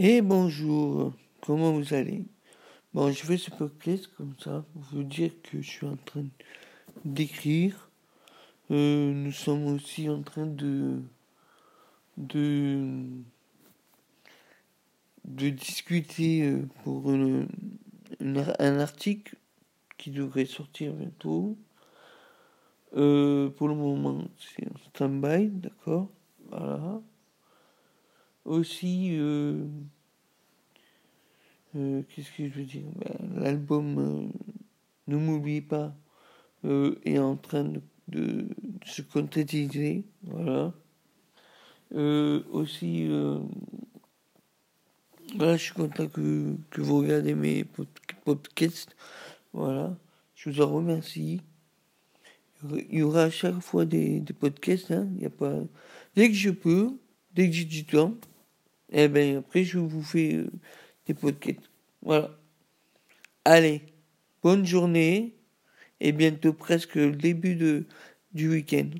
Et bonjour, comment vous allez? Bon, je fais ce podcast comme ça pour vous dire que je suis en train d'écrire. Euh, nous sommes aussi en train de de de discuter euh, pour un article qui devrait sortir bientôt. Euh, pour le moment, c'est en stand-by, d'accord? Voilà aussi, euh, euh, qu'est-ce que je veux dire? Ben, L'album euh, Ne m'oublie pas est en train de, se concrétiser. Voilà. aussi, voilà, je suis content que, que vous regardez mes podcasts. Voilà. Je vous en remercie. Il y aura à chaque fois des, des podcasts. Hein. Y a pas... Dès que je peux, dès que j'ai du temps, et eh ben après, je vous fais euh, des podcasts. Voilà. Allez, bonne journée et bientôt presque le début de, du week-end.